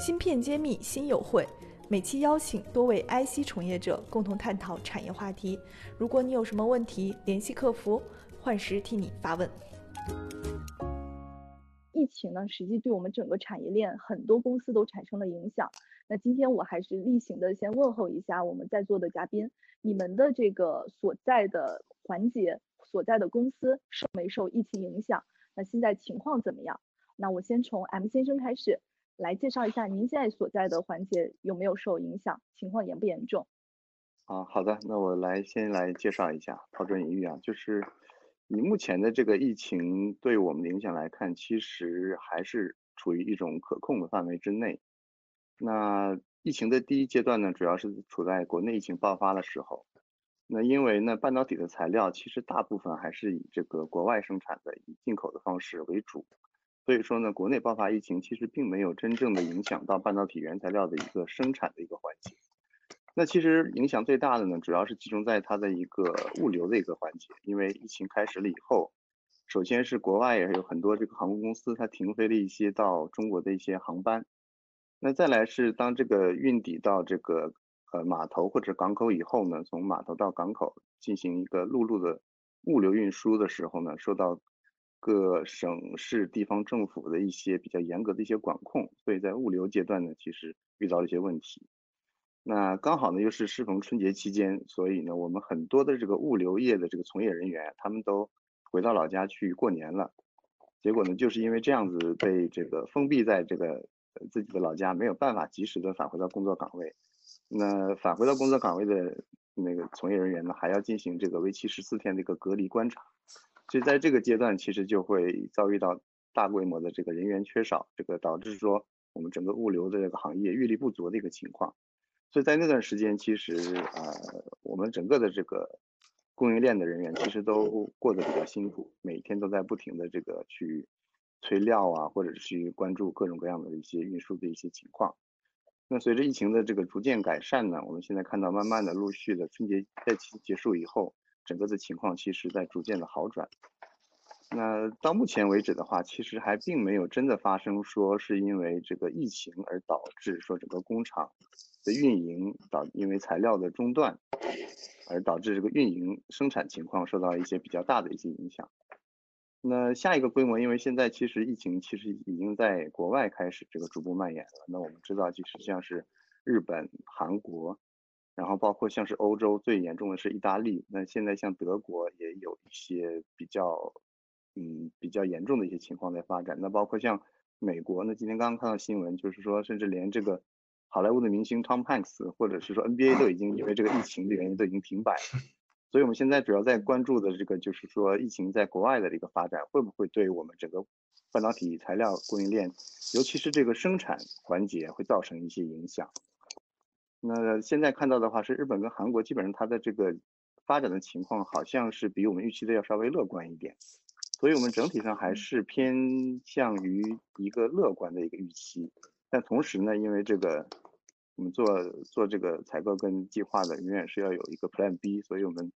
芯片揭秘新友会，每期邀请多位 IC 从业者共同探讨产业话题。如果你有什么问题，联系客服，幻时替你发问。疫情呢，实际对我们整个产业链很多公司都产生了影响。那今天我还是例行的先问候一下我们在座的嘉宾，你们的这个所在的环节、所在的公司受没受疫情影响？那现在情况怎么样？那我先从 M 先生开始来介绍一下您现在所在的环节有没有受影响，情况严不严重？啊，好的，那我来先来介绍一下，抛砖引玉啊，就是以目前的这个疫情对我们的影响来看，其实还是处于一种可控的范围之内。那疫情的第一阶段呢，主要是处在国内疫情爆发的时候。那因为呢，半导体的材料其实大部分还是以这个国外生产的，以进口的方式为主。所以说呢，国内爆发疫情其实并没有真正的影响到半导体原材料的一个生产的一个环节。那其实影响最大的呢，主要是集中在它的一个物流的一个环节。因为疫情开始了以后，首先是国外也有很多这个航空公司，它停飞了一些到中国的一些航班。那再来是当这个运抵到这个呃码头或者港口以后呢，从码头到港口进行一个陆路的物流运输的时候呢，受到各省市地方政府的一些比较严格的一些管控，所以在物流阶段呢，其实遇到了一些问题。那刚好呢又是适逢春节期间，所以呢我们很多的这个物流业的这个从业人员，他们都回到老家去过年了。结果呢就是因为这样子被这个封闭在这个自己的老家，没有办法及时的返回到工作岗位。那返回到工作岗位的那个从业人员呢，还要进行这个为期十四天的一个隔离观察。所以在这个阶段，其实就会遭遇到大规模的这个人员缺少，这个导致说我们整个物流的这个行业运力不足的一个情况。所以在那段时间，其实啊，我们整个的这个供应链的人员其实都过得比较辛苦，每天都在不停的这个去催料啊，或者是去关注各种各样的一些运输的一些情况。那随着疫情的这个逐渐改善呢，我们现在看到慢慢的陆续的春节假期结束以后。整个的情况其实在逐渐的好转。那到目前为止的话，其实还并没有真的发生说是因为这个疫情而导致说整个工厂的运营导因为材料的中断而导致这个运营生产情况受到一些比较大的一些影响。那下一个规模，因为现在其实疫情其实已经在国外开始这个逐步蔓延了。那我们知道，其实像是日本、韩国。然后包括像是欧洲最严重的是意大利，那现在像德国也有一些比较，嗯，比较严重的一些情况在发展。那包括像美国，那今天刚刚看到新闻，就是说甚至连这个好莱坞的明星 Tom Hanks 或者是说 NBA 都已经因为这个疫情的原因都已经停摆了。所以我们现在主要在关注的这个就是说疫情在国外的这个发展会不会对我们整个半导体材料供应链，尤其是这个生产环节会造成一些影响。那现在看到的话是日本跟韩国基本上它的这个发展的情况好像是比我们预期的要稍微乐观一点，所以我们整体上还是偏向于一个乐观的一个预期。但同时呢，因为这个我们做做这个采购跟计划的永远是要有一个 Plan B，所以我们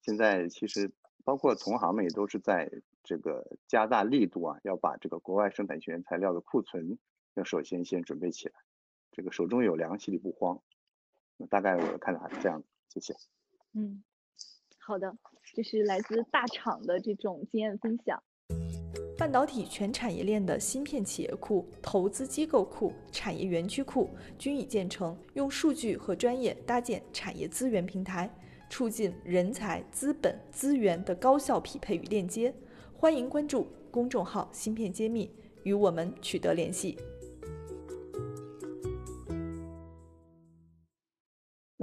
现在其实包括同行们也都是在这个加大力度啊，要把这个国外生产原材料的库存要首先先准备起来，这个手中有粮，心里不慌。大概我的看法是这样的，谢谢。嗯，好的，这是来自大厂的这种经验分享。半导体全产业链的芯片企业库、投资机构库、产业园区库均已建成，用数据和专业搭建产业资源平台，促进人才、资本、资源的高效匹配与链接。欢迎关注公众号“芯片揭秘”，与我们取得联系。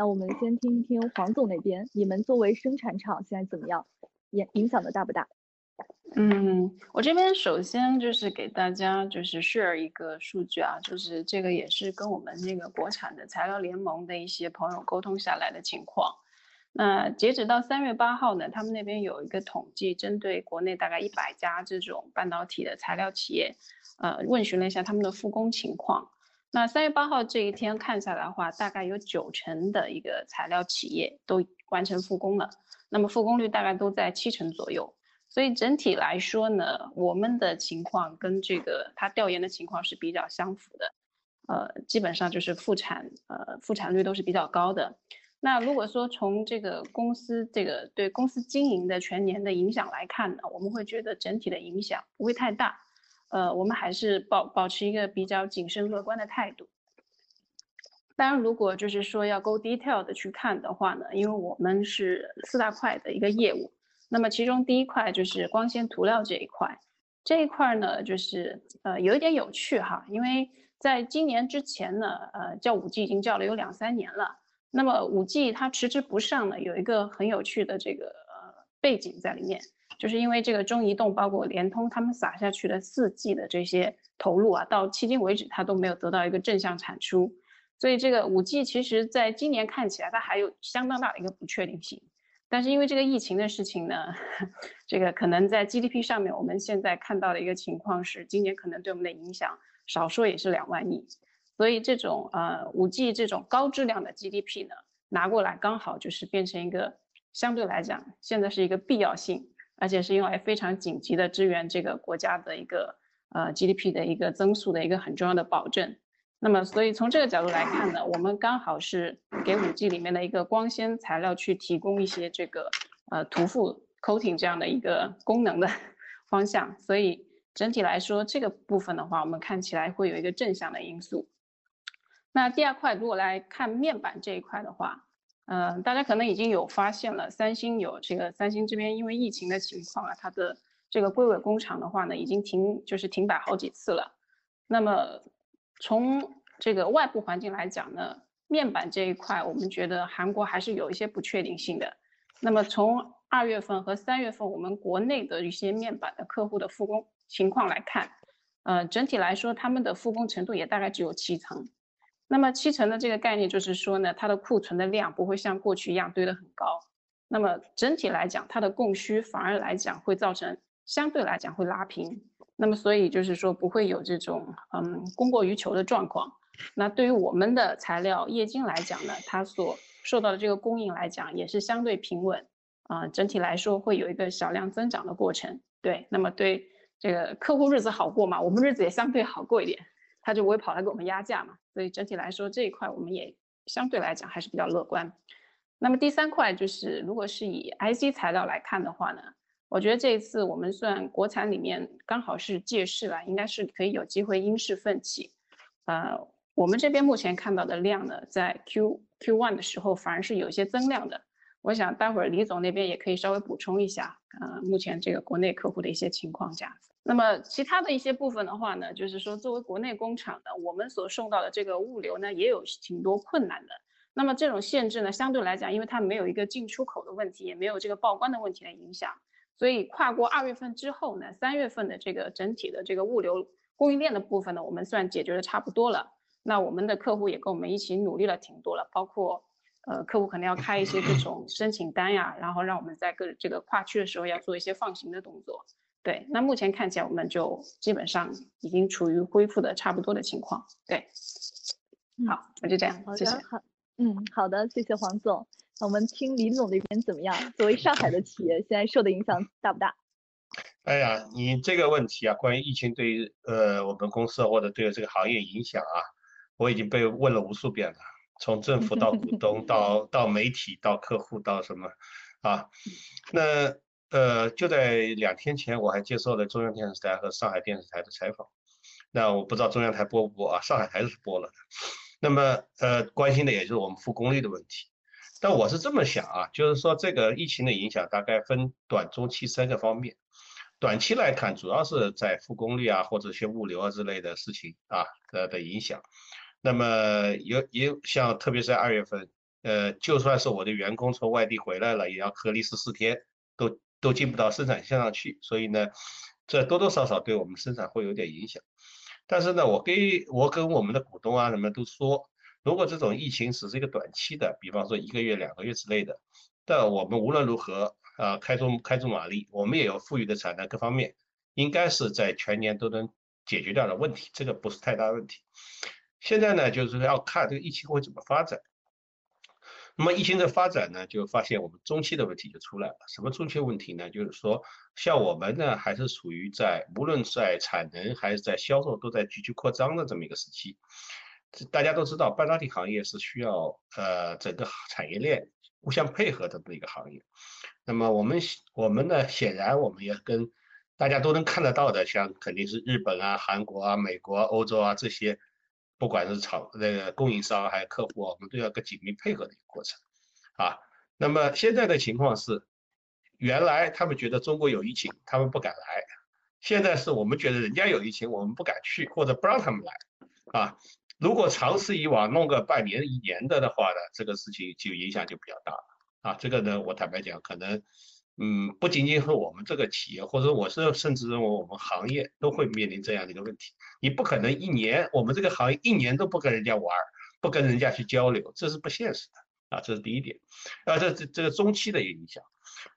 那我们先听一听黄总那边，你们作为生产厂现在怎么样？影影响的大不大？嗯，我这边首先就是给大家就是 share 一个数据啊，就是这个也是跟我们那个国产的材料联盟的一些朋友沟通下来的情况。那截止到三月八号呢，他们那边有一个统计，针对国内大概一百家这种半导体的材料企业，呃，问询了一下他们的复工情况。那三月八号这一天看下来的话，大概有九成的一个材料企业都完成复工了，那么复工率大概都在七成左右。所以整体来说呢，我们的情况跟这个他调研的情况是比较相符的。呃，基本上就是复产，呃，复产率都是比较高的。那如果说从这个公司这个对公司经营的全年的影响来看呢，我们会觉得整体的影响不会太大。呃，我们还是保保持一个比较谨慎乐观的态度。当然，如果就是说要 go detail 的去看的话呢，因为我们是四大块的一个业务，那么其中第一块就是光纤涂料这一块，这一块呢就是呃有一点有趣哈，因为在今年之前呢，呃叫五 G 已经叫了有两三年了，那么五 G 它迟迟不上呢，有一个很有趣的这个呃背景在里面，就是因为这个中移动包括联通他们撒下去的四 G 的这些投入啊，到迄今为止它都没有得到一个正向产出。所以这个五 G 其实在今年看起来它还有相当大的一个不确定性，但是因为这个疫情的事情呢，这个可能在 GDP 上面，我们现在看到的一个情况是，今年可能对我们的影响少说也是两万亿，所以这种呃五 G 这种高质量的 GDP 呢拿过来刚好就是变成一个相对来讲现在是一个必要性，而且是用来非常紧急的支援这个国家的一个呃 GDP 的一个增速的一个很重要的保证。那么，所以从这个角度来看呢，我们刚好是给五 G 里面的一个光纤材料去提供一些这个呃涂覆 coating 这样的一个功能的 方向，所以整体来说这个部分的话，我们看起来会有一个正向的因素。那第二块，如果来看面板这一块的话，嗯，大家可能已经有发现了，三星有这个三星这边因为疫情的情况啊，它的这个硅尾工厂的话呢，已经停就是停摆好几次了。那么从这个外部环境来讲呢，面板这一块，我们觉得韩国还是有一些不确定性的。那么从二月份和三月份我们国内的一些面板的客户的复工情况来看，呃，整体来说他们的复工程度也大概只有七成。那么七成的这个概念就是说呢，它的库存的量不会像过去一样堆得很高。那么整体来讲，它的供需反而来讲会造成相对来讲会拉平。那么，所以就是说不会有这种嗯供过于求的状况。那对于我们的材料液晶来讲呢，它所受到的这个供应来讲也是相对平稳啊。整体来说会有一个小量增长的过程。对，那么对这个客户日子好过嘛，我们日子也相对好过一点，他就不会跑来给我们压价嘛。所以整体来说这一块我们也相对来讲还是比较乐观。那么第三块就是如果是以 IC 材料来看的话呢？我觉得这一次我们算国产里面刚好是借势了，应该是可以有机会因势奋起。呃，我们这边目前看到的量呢，在 Q Q one 的时候反而是有一些增量的。我想待会儿李总那边也可以稍微补充一下，呃，目前这个国内客户的一些情况这样子。那么其他的一些部分的话呢，就是说作为国内工厂的，我们所受到的这个物流呢，也有挺多困难的。那么这种限制呢，相对来讲，因为它没有一个进出口的问题，也没有这个报关的问题的影响。所以跨过二月份之后呢，三月份的这个整体的这个物流供应链的部分呢，我们算解决的差不多了。那我们的客户也跟我们一起努力了挺多了，包括呃客户可能要开一些这种申请单呀，然后让我们在各这个跨区的时候要做一些放行的动作。对，那目前看起来我们就基本上已经处于恢复的差不多的情况。对，好，那就这样，谢谢。好，嗯，好的，谢谢黄总。我们听李总那边怎么样？作为上海的企业，现在受的影响大不大？哎呀，你这个问题啊，关于疫情对于呃我们公司或者对这个行业影响啊，我已经被问了无数遍了。从政府到股东，到到媒体，到客户，到什么啊？那呃就在两天前，我还接受了中央电视台和上海电视台的采访。那我不知道中央台播不播啊？上海台是播了的。那么呃关心的也就是我们复工率的问题。但我是这么想啊，就是说这个疫情的影响大概分短、中期三个方面。短期来看，主要是在复工率啊，或者一些物流啊之类的事情啊的的影响。那么有也像特别是在二月份，呃，就算是我的员工从外地回来了，也要隔离十四天，都都进不到生产线上去。所以呢，这多多少少对我们生产会有点影响。但是呢，我给我跟我们的股东啊什么都说。如果这种疫情只是一个短期的，比方说一个月、两个月之类的，但我们无论如何啊，开足开足马力，我们也有富裕的产能，各方面应该是在全年都能解决掉的问题，这个不是太大问题。现在呢，就是说要看这个疫情会怎么发展。那么疫情的发展呢，就发现我们中期的问题就出来了。什么中期问题呢？就是说，像我们呢，还是处于在无论在产能还是在销售都在急剧扩张的这么一个时期。大家都知道，半导体行业是需要呃整个产业链互相配合的这么一个行业。那么我们我们呢，显然我们也跟大家都能看得到的，像肯定是日本啊、韩国啊、美国、欧洲啊这些，不管是厂那个供应商还是客户，我们都要个紧密配合的一个过程啊。那么现在的情况是，原来他们觉得中国有疫情，他们不敢来；现在是我们觉得人家有疫情，我们不敢去或者不让他们来啊。如果长此以往，弄个半年一年的的话呢，这个事情就影响就比较大了啊。这个呢，我坦白讲，可能。嗯，不仅仅是我们这个企业，或者我是甚至认为我们行业都会面临这样的一个问题。你不可能一年，我们这个行业一年都不跟人家玩，不跟人家去交流，这是不现实的啊。这是第一点。啊，这这这个中期的影响，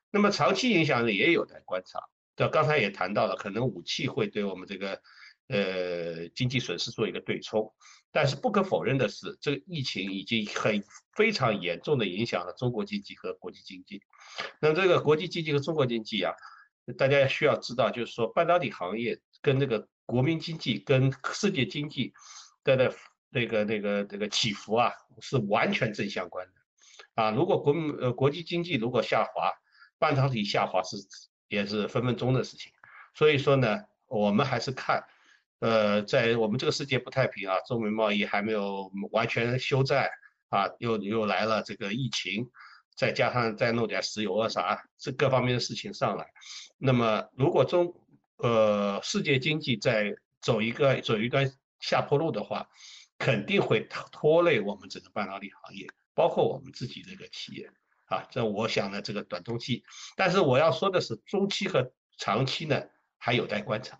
那么长期影响呢也有待观察。这刚才也谈到了，可能武器会对我们这个呃经济损失做一个对冲。但是不可否认的是，这个疫情已经很非常严重的影响了中国经济和国际经济。那这个国际经济和中国经济啊，大家需要知道，就是说半导体行业跟这个国民经济、跟世界经济的的那个那个那个起伏啊，是完全正相关的。啊，如果国呃国际经济如果下滑，半导体下滑是也是分分钟的事情。所以说呢，我们还是看。呃，在我们这个世界不太平啊，中美贸易还没有完全休战啊，又又来了这个疫情，再加上再弄点石油啊啥，这各方面的事情上来，那么如果中呃世界经济在走一个走一段下坡路的话，肯定会拖累我们整个半导体行业，包括我们自己这个企业啊。这我想呢，这个短中期，但是我要说的是，中期和长期呢还有待观察。